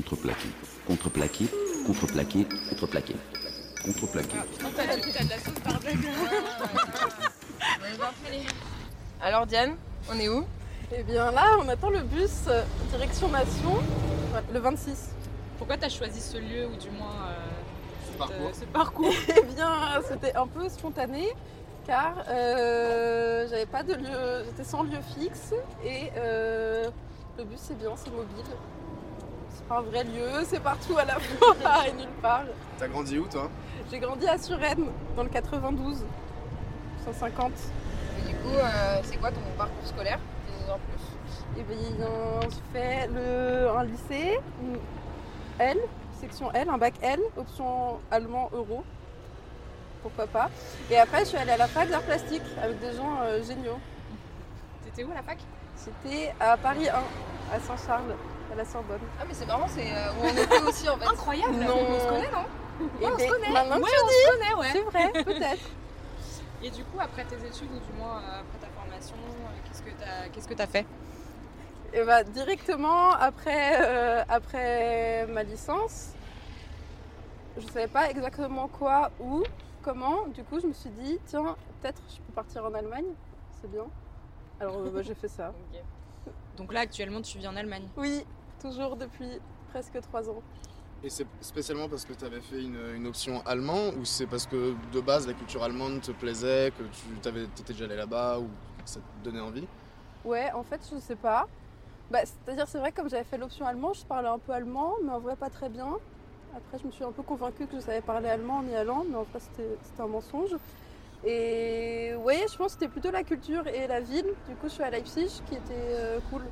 contreplaqué, contreplaqué, contreplaqué, contreplaqué, contreplaqué. Alors Diane, on est où? Eh bien là, on attend le bus euh, direction Nation, le 26. Pourquoi tu as choisi ce lieu ou du moins euh, cette- parcours. ce parcours? Eh bien, c'était un peu spontané car euh, j'avais pas de lieu, j'étais sans lieu fixe et euh, le bus c'est bien, c'est mobile. C'est pas un vrai lieu, c'est partout à la fois et nulle part. T'as grandi où toi? J'ai grandi à Suresnes, dans le 92, 150. Et du coup, euh, c'est quoi ton parcours scolaire en plus? Et bien, j'ai fait le, un lycée, une L, section L, un bac L, option allemand euro. Pourquoi pas. Et après, je suis allée à la fac d'art plastique avec des gens euh, géniaux. T'étais où à la fac? J'étais à Paris 1, à Saint-Charles, à la Sorbonne. Ah mais c'est marrant, c'est euh, où on était aussi en fait. Incroyable Non. On se connaît, non Et on se ben, connaît. maintenant Ouais, on se connaît, ouais. C'est vrai, peut-être. Et du coup, après tes études ou du moins euh, après ta formation, euh, qu'est-ce que t'as qu'est-ce que t'as fait? Et bah, directement après, euh, après ma licence, je savais pas exactement quoi, où, comment. Du coup, je me suis dit, tiens, peut-être je peux partir en Allemagne, c'est bien. Alors, bah, j'ai fait ça. Donc là, actuellement, tu vis en Allemagne. Oui, toujours depuis presque trois ans. Et c'est spécialement parce que t'avais fait une, une option allemand ou c'est parce que de base la culture allemande te plaisait, que tu t'étais déjà allé là-bas ou que ça te donnait envie? Ouais, en fait, je sais pas. Bah, C'est-à-dire, c'est vrai, comme j'avais fait l'option allemand, je parlais un peu allemand, mais en vrai, pas très bien. Après, je me suis un peu convaincue que je savais parler allemand en y allant, mais en c'était c'était un mensonge. Et ouais, je pense que c'était plutôt la culture et la ville. Du coup, je suis à Leipzig, qui était euh, cool,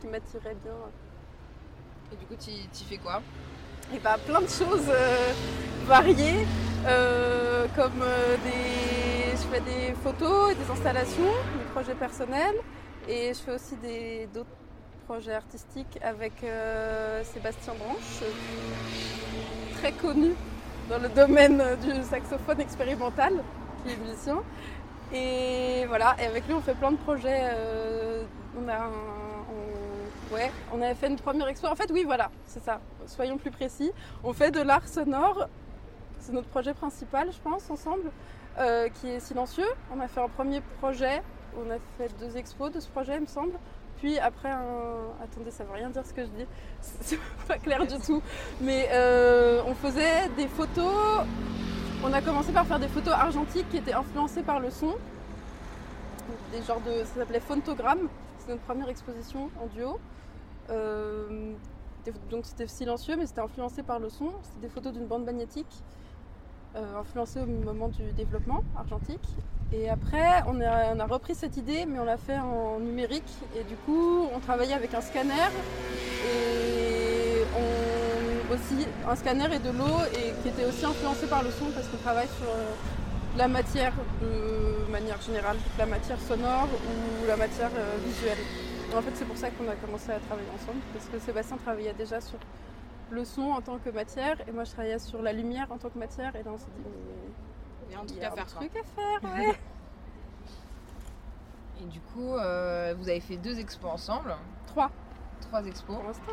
qui m'attirait bien. Et du coup, tu tu fais quoi? Et bah, plein de choses euh, variées, euh, comme euh, des... je fais des photos et des installations, des projets personnels, et je fais aussi d'autres projets artistiques avec Sébastien Branche, très connu dans le domaine du saxophone expérimental, qui est musicien. Et voilà, et avec lui on fait plein de projets. on a un- ouais, on avait fait une première expo. En fait, oui, voilà, c'est ça. Soyons plus précis. On fait de l'art sonore. C'est notre projet principal, je pense, ensemble, euh, qui est silencieux. On a fait un premier projet. On a fait deux expos de ce projet, il me semble. Puis après un. Attendez, ça veut rien dire ce que je dis. C'est pas clair du tout. Mais euh, on faisait des photos. On a commencé par faire des photos argentiques qui étaient influencées par le son. Des genres de. Ça s'appelait Photogramme. C'est notre première exposition en duo. Euh, donc c'était silencieux, mais c'était influencé par le son. C'était des photos d'une bande magnétique, euh, influencée au moment du développement argentique. Et après, on a, repris cette idée, mais on l'a fait en numérique. Et du coup, on travaillait avec un scanner et aussi un scanner et de l'eau, et qui était aussi influencé par le son parce qu'on travaille sur euh, la matière de manière générale, la matière sonore ou la matière euh, visuelle. En fait, c'est pour ça qu'on a commencé à travailler ensemble, parce que Sébastien travaillait déjà sur le son en tant que matière, et moi je travaillais sur la lumière en tant que matière, et là on s'est dit, mais Il y a un truc a à faire, un quoi. truc à faire, ouais. Et du coup, euh, vous avez fait deux expos ensemble, Trois trois expos. pour l'instant.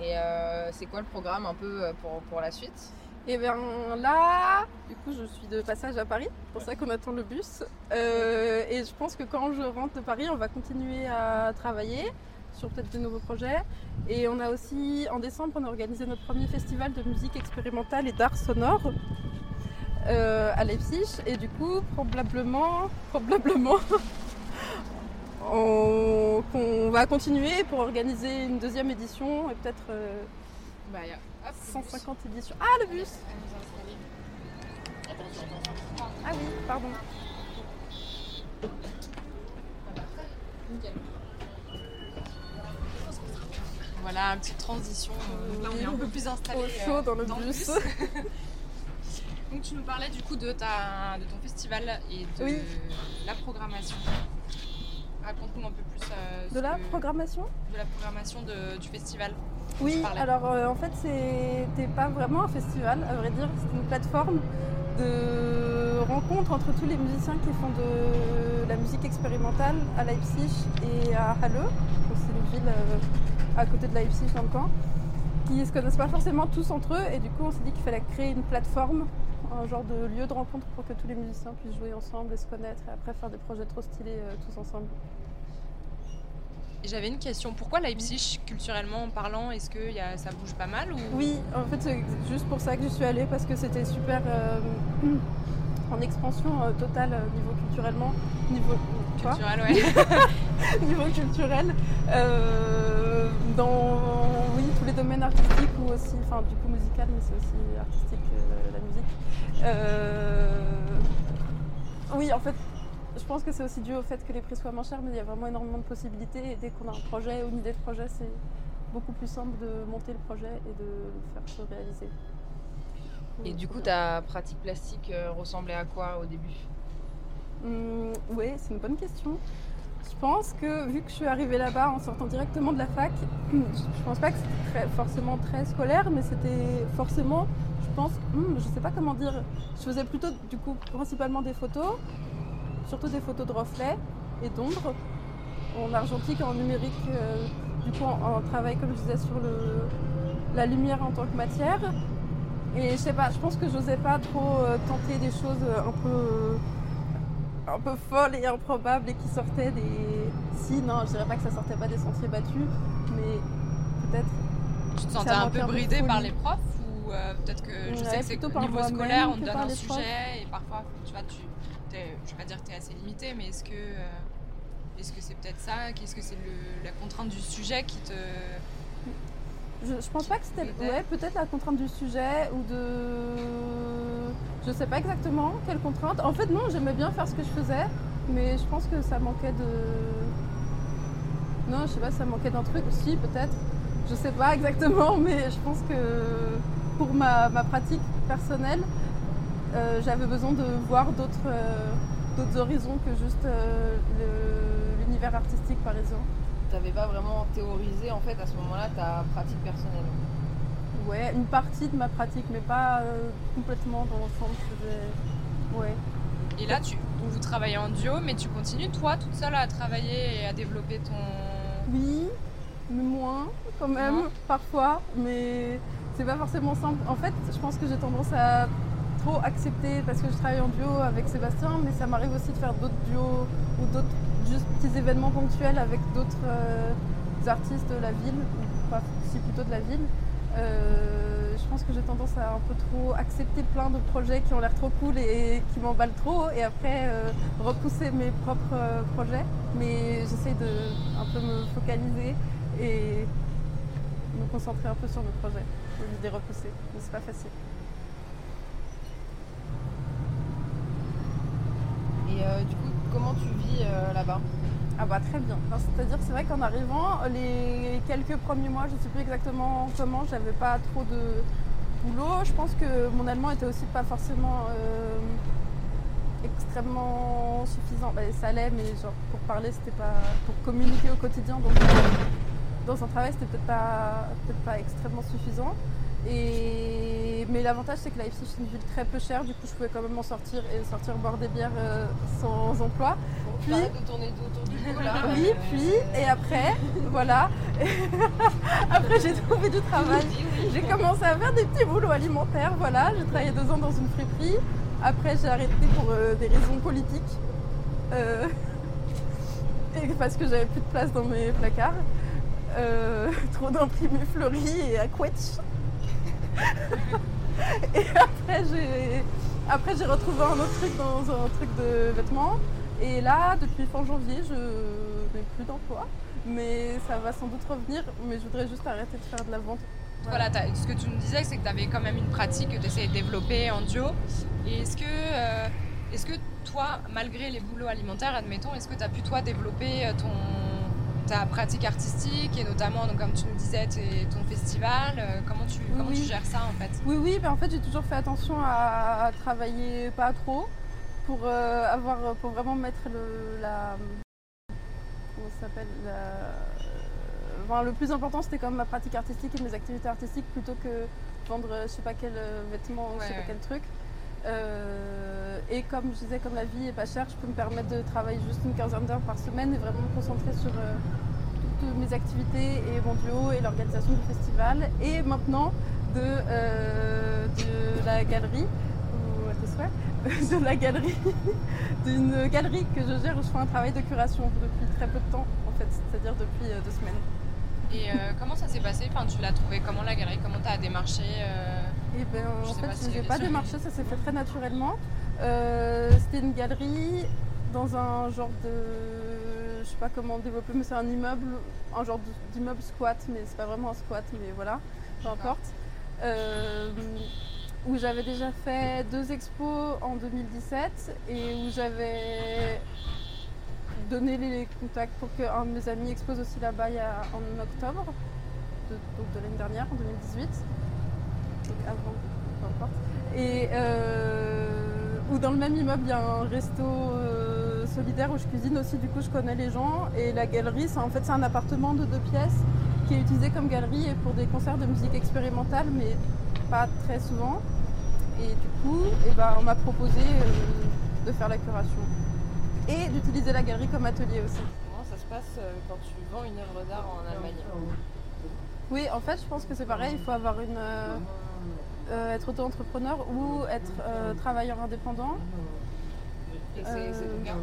Et euh, c'est quoi le programme un peu pour, pour la suite? Et bien là, du coup, je suis de passage à Paris, c'est pour ça qu'on attend le bus. Euh, et je pense que quand je rentre de Paris, on va continuer à travailler sur peut-être de nouveaux projets. Et on a aussi, en décembre, on a organisé notre premier festival de musique expérimentale et d'art sonore euh, à Leipzig. Et du coup, probablement, probablement, on, va continuer pour organiser une deuxième édition et peut-être euh, Bah, y a... hop, 150 éditions. Ah, le bus Ah oui, pardon. Voilà, une petite transition. euh, Là, on est un peu plus installé. Au euh, chaud dans le dans le bus. Donc, tu nous parlais du coup de, ta, de ton festival et de Oui. la programmation. Raconte-nous un peu plus euh, De la que- programmation? de la programmation de- du festival. Oui, alors euh, en fait, c'était pas vraiment un festival, à vrai dire. C'était une plateforme de rencontre entre tous les musiciens qui font de la musique expérimentale à Leipzig et à Halle. C'est une ville euh, à côté de Leipzig dans le coin. qui se connaissent pas forcément tous entre eux et du coup on s'est dit qu'il fallait créer une plateforme, un genre de lieu de rencontre pour que tous les musiciens puissent jouer ensemble et se connaître et après faire des projets trop stylés euh, tous ensemble. J'avais une question. Pourquoi Leipzig, culturellement parlant, est-ce que y a, ça bouge pas mal ou... Oui, en fait c'est juste pour ça que je suis allée parce que c'était super euh, en expansion euh, totale euh, niveau culturellement, niveau quoi? Culturel, ouais. niveau culturel, euh, dans oui, tous les domaines artistiques ou aussi, enfin du coup musical, mais c'est aussi artistique la musique. Oui, en fait, je pense que c'est aussi dû au fait que les prix soient moins chers, mais il y a vraiment énormément de possibilités et dès qu'on a un projet ou une idée de projet, c'est beaucoup plus simple de monter le projet et de le faire se réaliser. Et du coup, ta pratique plastique euh, ressemblait à quoi au début? Hum, oui, c'est une bonne question. Je pense que vu que je suis arrivée là-bas en sortant directement de la fac, je pense pas que c'était forcément très scolaire, mais c'était forcément, je pense, hum, je sais pas comment dire, je faisais plutôt du coup principalement des photos, surtout des photos de reflets et d'ombre, en argentique et en numérique, euh, du coup en, en travail comme je disais sur le, la lumière en tant que matière. Et je sais pas, je pense que j'osais pas trop euh, tenter des choses euh, un peu un peu folles et improbables et qui sortaient des. Si, non, je dirais pas que ça sortait pas des sentiers battus, mais peut-être. Tu te sentais un peu bridée par les profs ou euh, peut-être que je Ouais, sais que c'est au niveau scolaire, on te donne un profs. sujet et parfois, tu vois, tu, je vais pas dire que tu es assez limité, mais est-ce que euh, est-ce que c'est peut-être ça? Qu'est-ce que c'est la contrainte du sujet qui te. Je, je pense pas que c'était. Peut-être. Ouais, peut-être la contrainte du sujet ou de. Je sais pas exactement quelle contrainte. En fait, non, j'aimais bien faire ce que je faisais, mais je pense que ça manquait de. Non, je sais pas, ça manquait d'un truc aussi, peut-être. Je sais pas exactement, mais je pense que pour ma, ma pratique personnelle, euh, j'avais besoin de voir d'autres euh, d'autres horizons que juste euh, l'univers artistique parisien. T'avais pas vraiment théorisé en fait à ce moment-là ta pratique personnelle. Ouais, une partie de ma pratique, mais pas euh, complètement dans l'ensemble. Ouais. Et là, tu, vous travaillez en duo, mais tu continues toi toute seule à travailler et à développer ton. Oui, mais moins quand même, parfois. Mais c'est pas forcément simple. En fait, je pense que j'ai tendance à trop accepter parce que je travaille en duo avec Sébastien, mais ça m'arrive aussi de faire d'autres duos ou d'autres juste petits événements ponctuels avec d'autres euh, artistes de la ville, ou pas si plutôt de la ville. Euh, je pense que j'ai tendance à un peu trop accepter plein de projets qui ont l'air trop cool et qui m'emballent trop et après euh, repousser mes propres projets. Mais j'essaie de un peu me focaliser et me concentrer un peu sur mes projets au lieu de les repousser. Mais c'est pas facile. Et euh, du coup, comment tu vis euh, là-bas? Ah bah très bien. C'est-à-dire c'est vrai qu'en arrivant, les quelques premiers mois, je ne sais plus exactement comment, j'avais pas trop de boulot. Je pense que mon allemand était aussi pas forcément euh, extrêmement suffisant. Bah, ça allait, mais genre pour parler, c'était pas pour communiquer au quotidien. Donc dans un travail, c'était peut-être pas peut-être pas extrêmement suffisant. Et... Mais l'avantage, c'est que Leipzig, c'est une ville très peu chère. Du coup, je pouvais quand même m'en sortir et sortir boire des bières euh, sans emploi. Puis- de tourner autour du là. Oui, puis, et après, voilà. après, j'ai trouvé du travail. J'ai commencé à faire des petits boulots alimentaires, voilà. J'ai travaillé deux ans dans une friperie. Après, j'ai arrêté pour euh, des raisons politiques. Euh, et parce que j'avais plus de place dans mes placards. Euh, trop d'imprimés fleuris et à quetch. et après, j'ai après, j'ai retrouvé un autre truc dans un truc de vêtements. Et là, depuis fin janvier, je n'ai plus d'emploi. Mais ça va sans doute revenir. Mais je voudrais juste arrêter de faire de la vente. Voilà, ce que tu me disais, c'est que tu avais quand même une pratique que tu essayais de développer en duo. Et est-ce que, euh, est-ce que toi, malgré les boulots alimentaires, admettons, est-ce que tu as pu toi développer euh, ton, ta pratique artistique et notamment, donc, comme tu me disais, ton festival euh, Comment, tu, Oui, comment tu gères ça en fait? Oui, oui, mais en fait, j'ai toujours fait attention à, à travailler pas trop pour euh, avoir, pour vraiment mettre le, la, comment ça s'appelle, la- enfin, le plus important, c'était quand même ma pratique artistique et mes activités artistiques plutôt que vendre, euh, je sais pas quel euh, vêtement, ou je sais Ouais, pas ouais. quel truc. Euh, et comme je disais, comme la vie est pas chère, je peux me permettre de travailler juste une quinzaine d'heures par semaine et vraiment me concentrer sur euh, toutes mes activités et mon duo et l'organisation du festival. Et maintenant de, euh, la galerie, ou à tes souhaits, de la galerie, d'une galerie que je gère où je fais un travail de curation depuis très peu de temps en fait, c'est-à-dire depuis deux semaines. Et comment ça s'est passé? Tu l'as trouvé comment la galerie? Comment tu as démarché Et ben, Je en fait, si je tu n'ai es pas démarché, ça s'est fait très naturellement. Euh, C'était une galerie dans un genre de. Je sais pas comment développer, mais c'est un immeuble, un genre d'immeuble squat, mais c'est pas vraiment un squat, mais voilà, peu importe. Euh, où j'avais déjà fait deux expos en 2017 et où j'avais donné les contacts pour qu'un de mes amis expose aussi là-bas en octobre de, donc de l'année dernière, en 2018 donc avant, peu importe. Et euh, où dans le même immeuble, il y a un resto euh, solidaire où je cuisine aussi, du coup je connais les gens. Et la galerie, c'est en fait c'est un appartement de deux pièces qui est utilisé comme galerie et pour des concerts de musique expérimentale, mais pas très souvent. Et du coup, eh ben, on m'a proposé euh, de faire la curation et d'utiliser la galerie comme atelier aussi. Comment ça se passe euh, quand tu vends une œuvre d'art en Allemagne? Oui, en fait, je pense que c'est pareil. Il faut avoir une, euh, euh, être auto-entrepreneur ou être euh, travailleur indépendant. Et c'est cas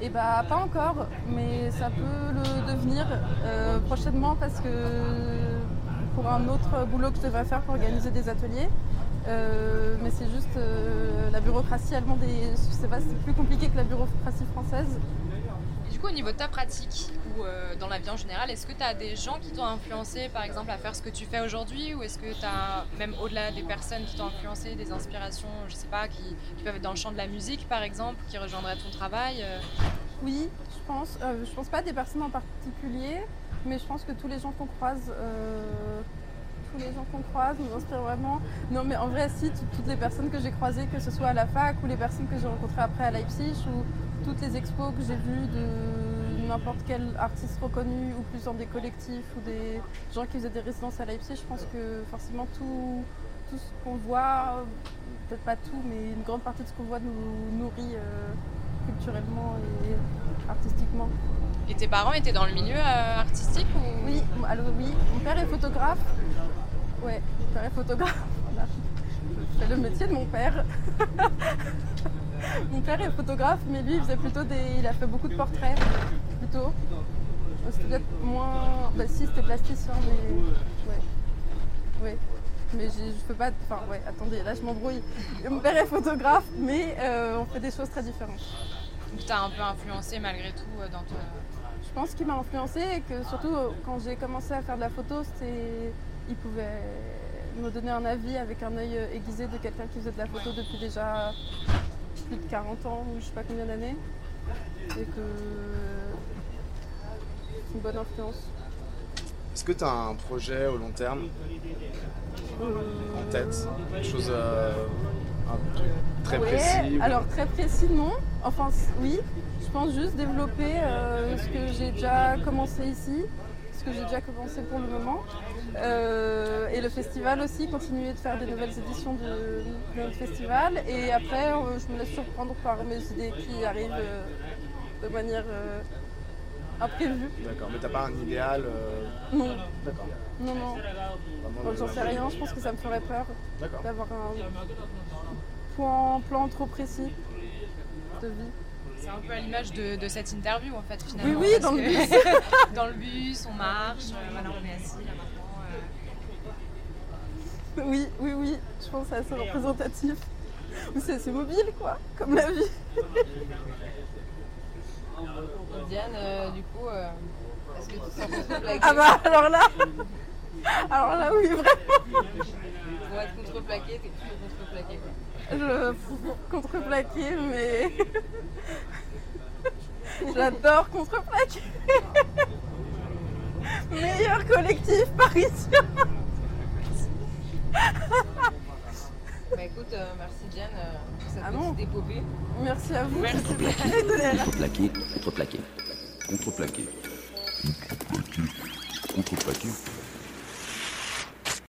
Et bah pas encore, mais ça peut le devenir euh, prochainement parce que pour un autre boulot que je devrais faire pour organiser des ateliers. Euh, mais c'est juste euh, la bureaucratie allemande et je sais pas, c'est plus compliqué que la bureaucratie française. Du coup, au niveau de ta pratique ou euh, dans la vie en général, est-ce que tu as des gens qui t'ont influencé, par exemple, à faire ce que tu fais aujourd'hui Ou est-ce que tu as, même au-delà des personnes qui t'ont influencé, des inspirations, je sais pas, qui, peuvent être dans le champ de la musique, par exemple, qui rejoindraient ton travail euh, Oui, je pense. Euh, je pense pas des personnes en particulier, mais je pense que tous les gens qu'on croise, euh, tous les gens qu'on croise nous inspirent vraiment. Non, mais en vrai, si, tout- toutes les personnes que j'ai croisées, que ce soit à la fac ou les personnes que j'ai rencontrées après à Leipzig ou toutes les expos que j'ai vues de n'importe quel artiste reconnu ou plus dans des collectifs ou des gens qui faisaient des résidences à Leipzig, je pense que forcément tout, tout ce qu'on voit, peut-être pas tout, mais une grande partie de ce qu'on voit nous nourrit euh, culturellement et artistiquement. Et tes parents étaient dans le milieu euh, artistique ou... Oui, alors oui, mon père est photographe. Ouais, mon père est photographe. Voilà. Fais le métier de mon père. mon père est photographe, mais lui, il faisait plutôt des. Il a fait beaucoup de portraits, plutôt. Euh, C'était peut-être moins. Bah, si, c'était plasticien, mais. Ouais. Ouais. Mais je peux pas. Enfin, ouais, attendez, là, je m'embrouille. Mon père est photographe, mais euh, on fait des choses très différentes. Donc t'as un peu influencé malgré tout euh, dans ton... Je pense qu'il m'a influencé et que surtout quand j'ai commencé à faire de la photo, c'était, il pouvait me donner un avis avec un œil aiguisé de quelqu'un qui faisait de la photo depuis déjà plus de 40 ans ou je sais pas combien d'années. Et que c'est une bonne influence. Est-ce que tu as un projet au long terme en tête Quelque chose, euh, un truc très Ouais, précis ou- Alors très précis non. Enfin oui, je pense juste développer euh, ce que j'ai déjà commencé ici, ce que j'ai déjà commencé pour le moment. Euh, et le festival aussi, continuer de faire des nouvelles éditions de, de notre festival. Et après, euh, je me laisse surprendre par mes idées qui arrivent euh, de manière imprévue. D'accord, mais t'as pas un idéal Non, D'accord. non, non. Bon, J'en sais rien, je pense que ça me ferait peur d'avoir un plan, plan trop précis de vie. C'est un peu à l'image de, de cette interview en fait finalement. Oui, oui, dans le bus. dans le bus, on marche, euh, voilà, on est assis là maintenant. euh. Oui, oui, oui, je pense que c'est assez représentatif. Ou c'est assez mobile, quoi, comme la vie. Diane, euh, du coup, euh, est-ce que tu te sens contreplaquée Ah bah, alors là, alors là, oui, vraiment, Pour être contreplaquée, t'es toujours contreplaquée quoi. je contreplaquer, mais j'adore contreplaquer. Meilleur collectif parisien. Bah écoute, euh, merci Diane euh, pour cette Ah non. épopée. Merci à vous. Merci. Contreplaqué, contreplaqué. Contreplaqué. Contreplaqué. Contreplaqué.